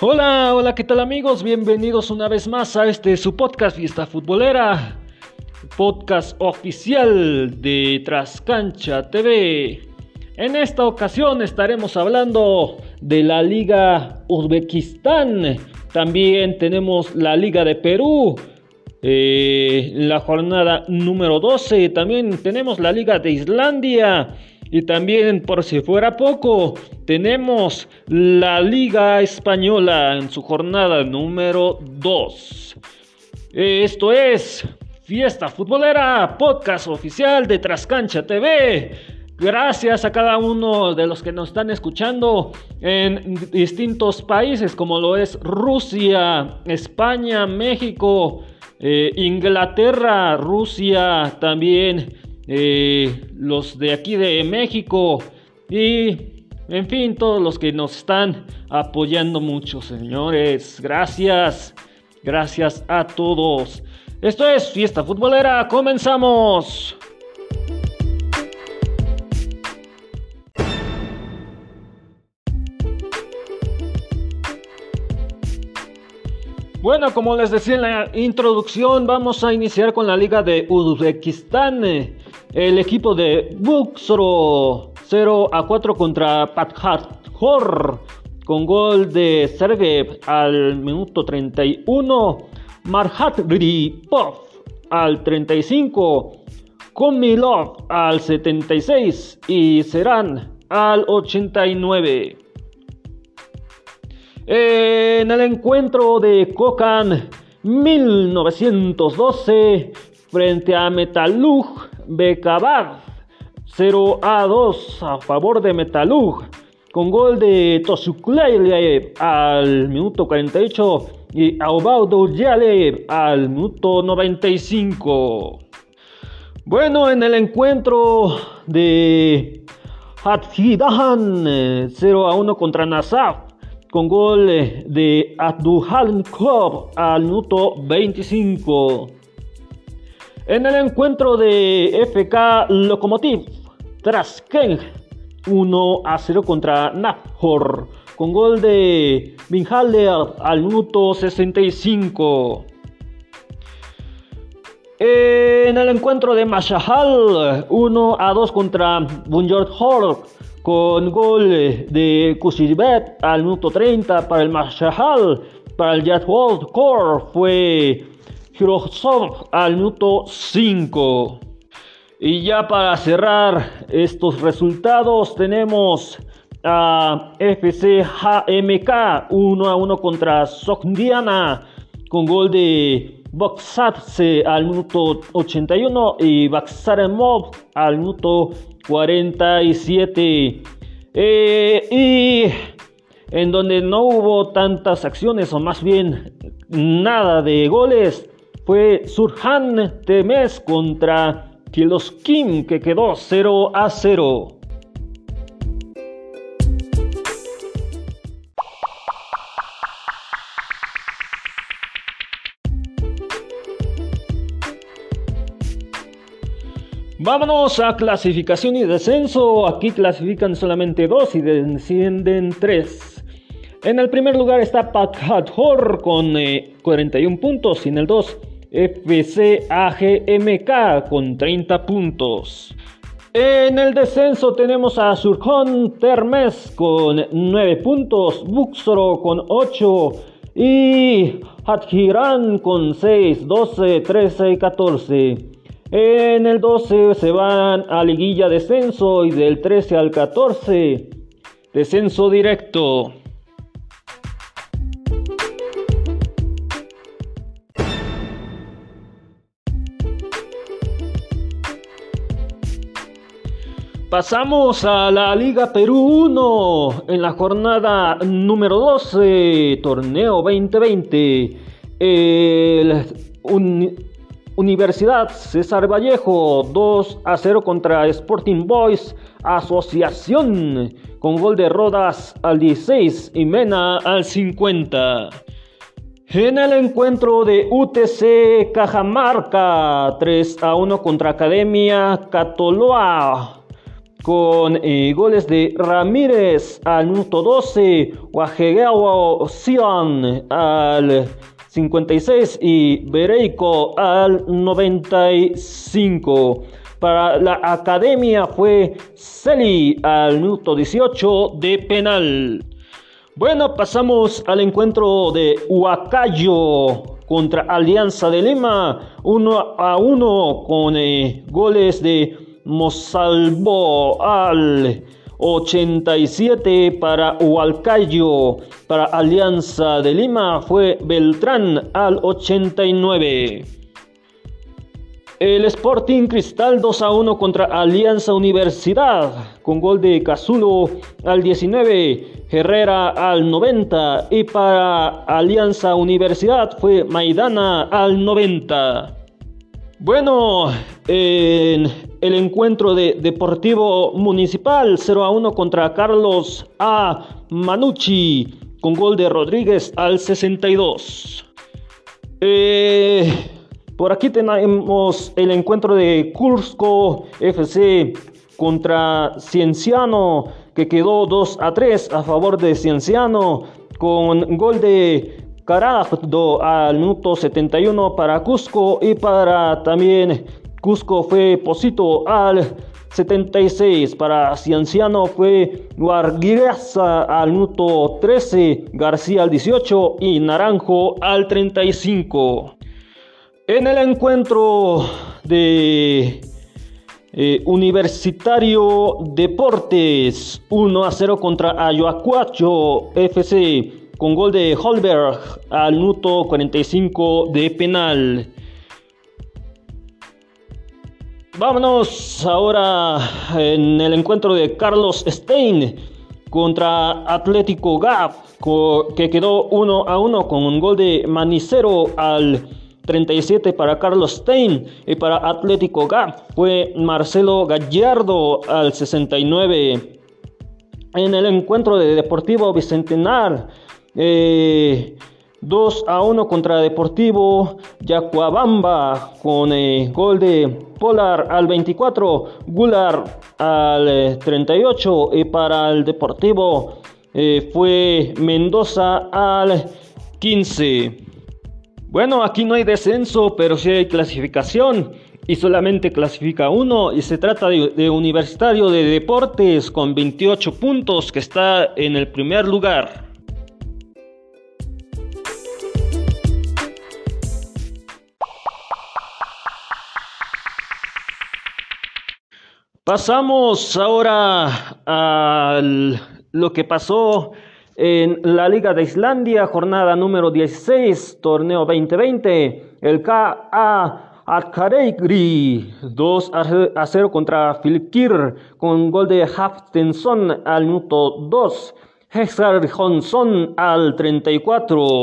Hola, hola, ¿qué tal amigos? Bienvenidos una vez más a este su podcast Fiesta Futbolera, podcast oficial de Trascancha TV. En esta ocasión estaremos hablando de la Liga Uzbekistán, también tenemos la Liga de Perú, eh, la jornada número 12, también tenemos la Liga de Islandia y también, por si fuera poco, tenemos la Liga Española en su jornada número 2. Esto es Fiesta Futbolera, podcast oficial de Trascancha TV. Gracias a cada uno de los que nos están escuchando en distintos países como lo es Rusia, España, México, eh, Inglaterra, Rusia, también eh, los de aquí de México y en fin, todos los que nos están apoyando mucho, señores. Gracias, gracias a todos. Esto es Fiesta Futbolera, comenzamos. Bueno, como les decía en la introducción, vamos a iniciar con la liga de Uzbekistán. El equipo de Buxoro 0 a 4 contra Pathakhor con gol de Sergev al minuto 31, Marhat Ripov al 35, Komilov al 76 y Serán al 89. En el encuentro de Kokan 1912 frente a Metalug Bekabad 0 a 2 a favor de Metalug con gol de Tosuklele al minuto 48 y Aubaudo Yale al minuto 95. Bueno, en el encuentro de Hathidahan 0 a 1 contra Nasaf con gol de Abduhan Kob al minuto 25. En el encuentro de FK Lokomotiv, Traskeng 1 a 0 contra Nafhor con gol de Binhaler al minuto 65. En el encuentro de Mashahal 1 a 2 contra Bunjord Hork con gol de Kusibet al minuto 30 para el Mashahal. Para el World Core fue al minuto 5. Y ya para cerrar estos resultados tenemos a FC HMK 1 a 1 contra Sogdiana con gol de Boxatse al minuto 81 y Baxaremov al minuto 47. Eh, y en donde no hubo tantas acciones o más bien nada de goles fue Surhan Temes contra Kim que quedó 0 a 0. Vámonos a clasificación y descenso. Aquí clasifican solamente dos y descienden tres. En el primer lugar está Pat con 41 eh, puntos y en el 2 FCAGMK con 30 puntos. En el descenso tenemos a Surcon Termes con 9 puntos, Buxoro con 8 y Hatjiran con 6, 12, 13 y 14. En el 12 se van a liguilla descenso y del 13 al 14 descenso directo. Pasamos a la Liga Perú 1 en la jornada número 12, torneo 2020. El Universidad César Vallejo 2 a 0 contra Sporting Boys Asociación con gol de Rodas al 16 y Mena al 50. En el encuentro de UTC Cajamarca 3 a 1 contra Academia Catoloa con eh, goles de Ramírez al minuto 12, Wajegawa Sion al 56 y Bereico al 95. Para la academia fue Celi al minuto 18 de penal. Bueno, pasamos al encuentro de Huacayo contra Alianza de Lima, 1 a 1 con eh, goles de Mosalvo al 87 para Hualcayo, para Alianza de Lima fue Beltrán al 89. El Sporting Cristal 2 a 1 contra Alianza Universidad con gol de Cazulo al 19, Herrera al 90 y para Alianza Universidad fue Maidana al 90. Bueno, en el encuentro de Deportivo Municipal 0 a 1 contra Carlos A. Manucci con gol de Rodríguez al 62. Eh, por aquí tenemos el encuentro de Cusco FC contra Cienciano que quedó 2 a 3 a favor de Cienciano con gol de Carajdo al minuto 71 para Cusco y para también Cusco fue Posito al 76 para Cienciano fue Guarguiraza al minuto 13, García al 18 y Naranjo al 35. En el encuentro de eh, Universitario Deportes 1 a 0 contra Ayoacuacho FC con gol de Holberg al minuto 45 de penal. Vámonos ahora en el encuentro de Carlos Stein contra Atlético Gap, que quedó 1 a 1 con un gol de Manicero al 37 para Carlos Stein y para Atlético Gap fue Marcelo Gallardo al 69. En el encuentro de Deportivo Bicentenar, 2 eh, a 1 contra Deportivo Yacuabamba con eh, gol de Polar al 24, Gular al 38 eh, y para el Deportivo fue Mendoza al 15. Bueno, aquí no hay descenso, pero sí hay clasificación y solamente clasifica uno y se trata de, de, Universitario de Deportes con 28 puntos que está en el primer lugar. Pasamos ahora a lo que pasó en la Liga de Islandia, jornada número 16, torneo 2020. El KA Akareigri 2 a 0 contra Filkir con gol de Haftenson al minuto 2. Hexar Johnson al 34.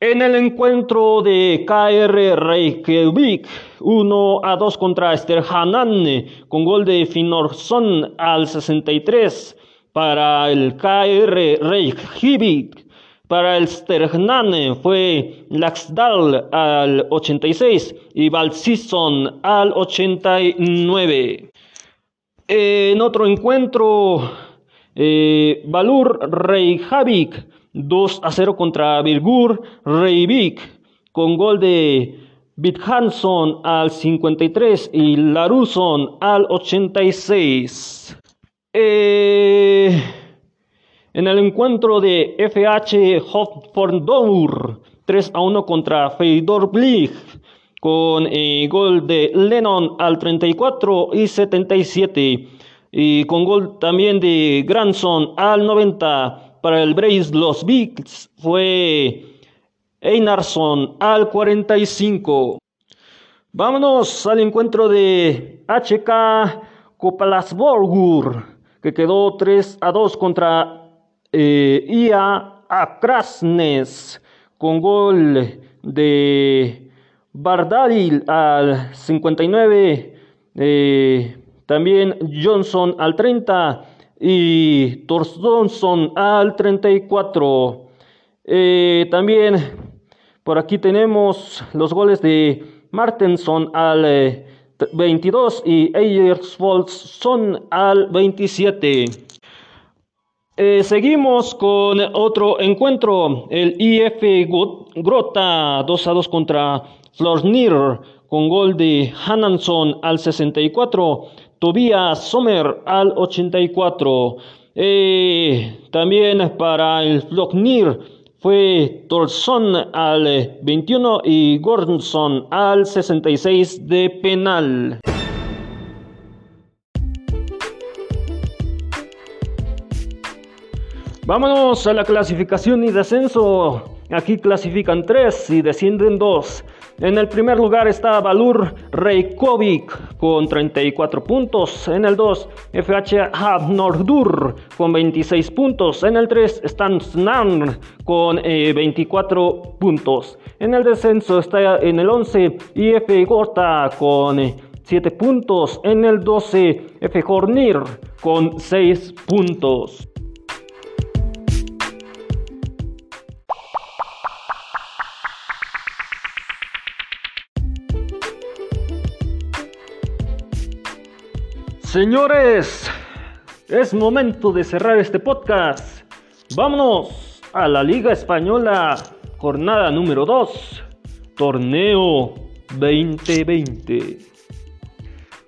En el encuentro de KR Reykjavik, 1 a 2 contra Sterhanan, con gol de Finorson al 63 para el KR Reykjavik. Para el Sterhanan fue Laxdal al 86 y Valsison al 89. En otro encuentro, eh, Valur Reykjavik 2 a 0 contra Birgur Reivik con gol de Bithanson al 53 y Laruson al 86. Eh, en el encuentro de FH Hoffordour 3 a 1 contra Feidor Blich con eh, gol de Lennon al 34 y 77 y con gol también de Granson al 90 para el Brace Los Bigs fue Einarsson al 45. Vámonos al encuentro de HK Kopalasborgur, que quedó 3 a 2 contra eh, IA Akrasnes, con gol de Bardadil al 59. Eh, también Johnson al 30 y Torstonsson al 34. Eh, también por aquí tenemos los goles de Martenson al 22 y son al 27. Eh, seguimos con otro encuentro, el IF Grota 2 a 2 contra Flornir con gol de Hananson al 64, Tobias Sommer al 84. Eh, también para el Flornir fue Torson al 21 y Gordonson al 66 de penal. Vámonos a la clasificación y descenso. Aquí clasifican tres y descienden dos. En el primer lugar está Valur Reykjavik con 34 puntos. En el 2, FH Nordur con 26 puntos. En el 3, están Snan con 24 eh, puntos. En el descenso está en el 11, IF Gorta con 7 eh, puntos. En el 12, F Hornir con 6 puntos. Señores, es momento de cerrar este podcast. Vámonos a la Liga Española, jornada número 2, torneo 2020.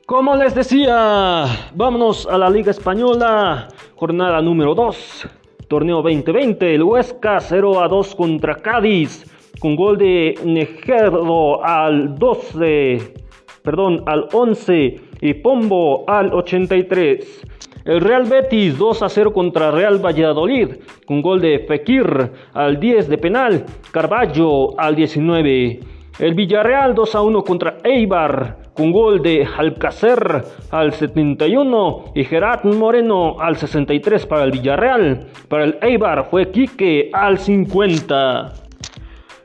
Como les decía, vámonos a la Liga Española, jornada número 2, torneo 2020. El Huesca 0 a 2 contra Cádiz, con gol de Nejerdo al 12, perdón, al 11 y Pombo al 83. El Real Betis 2 a 0 contra Real Valladolid, con gol de Fekir al 10 de penal, Carballo al 19. El Villarreal 2 a 1 contra Eibar, con gol de Alcacer al 71 y Gerard Moreno al 63 para el Villarreal. Para el Eibar fue Quique al 50.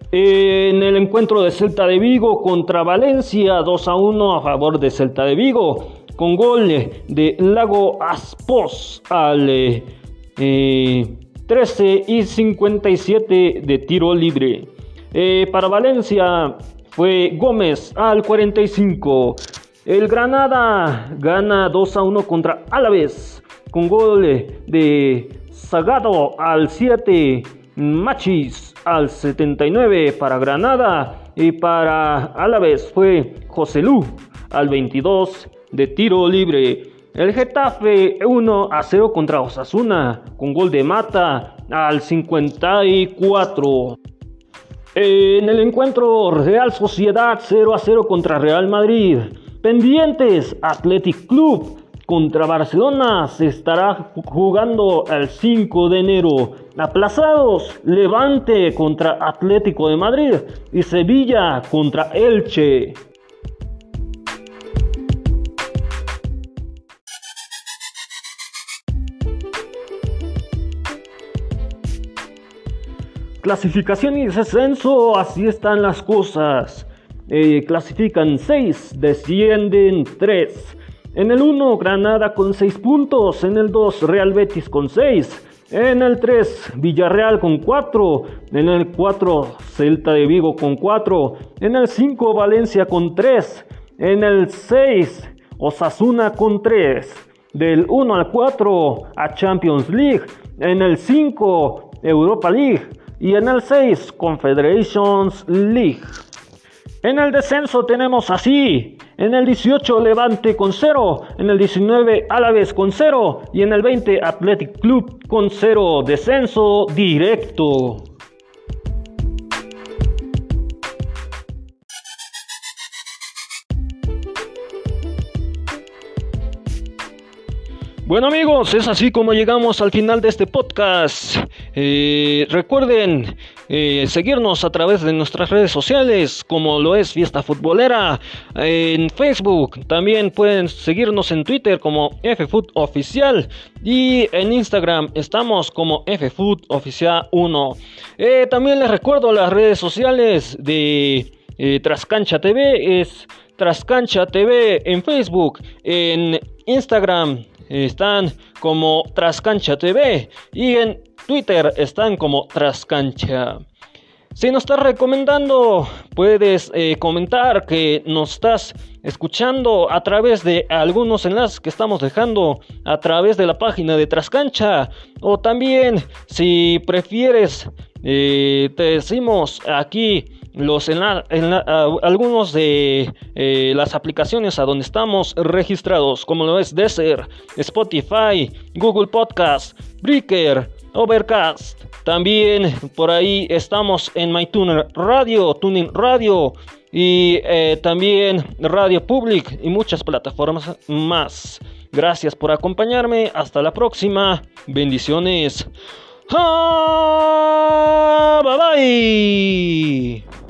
En el encuentro de Celta de Vigo contra Valencia, 2 a 1 a favor de Celta de Vigo, con gol de Lago Aspos al 13 eh, y 57 de tiro libre. Eh, para Valencia fue Gómez al 45. El Granada gana 2 a 1 contra Álaves con gol de Sagado al 7 Machis al 79 para Granada y para Alavés fue José Lu al 22 de tiro libre. El Getafe 1 a 0 contra Osasuna con gol de Mata al 54. En el encuentro Real Sociedad 0 a 0 contra Real Madrid. Pendientes Athletic Club contra Barcelona se estará jugando el 5 de enero. Aplazados, Levante contra Atlético de Madrid y Sevilla contra Elche. Clasificación y descenso, así están las cosas. Eh, clasifican 6, descienden 3. En el 1, Granada con 6 puntos. En el 2, Real Betis con 6. En el 3, Villarreal con 4. En el 4, Celta de Vigo con 4. En el 5, Valencia con 3. En el 6, Osasuna con 3. Del 1 al 4 a Champions League. En el 5, Europa League. Y en el 6, Confederations League. En el descenso tenemos así. En el 18 Levante con 0. En el 19 Álaves con 0. Y en el 20 Athletic Club con 0. Descenso directo. Bueno amigos, es así como llegamos al final de este podcast. Eh, recuerden eh, seguirnos a través de nuestras redes sociales, como lo es Fiesta Futbolera, en Facebook. También pueden seguirnos en Twitter como FFood Oficial y en Instagram estamos como FFood Oficial 1. Eh, también les recuerdo las redes sociales de Trascancha TV, es Trascancha TV en Facebook, en Instagram están como Trascancha TV y en Twitter están como Trascancha. Si nos estás recomendando, puedes eh, comentar que nos estás escuchando a través de algunos enlaces que estamos dejando a través de la página de Trascancha. O también, si prefieres, eh, te decimos aquí los algunos de eh, las aplicaciones a donde estamos registrados, como lo es Deezer, Spotify, Google Podcast, Breaker, Overcast. También por ahí estamos en MyTuner Radio, Tuning Radio y eh, también Radio Public y muchas plataformas más. Gracias por acompañarme. Hasta la próxima. Bendiciones. bye bye.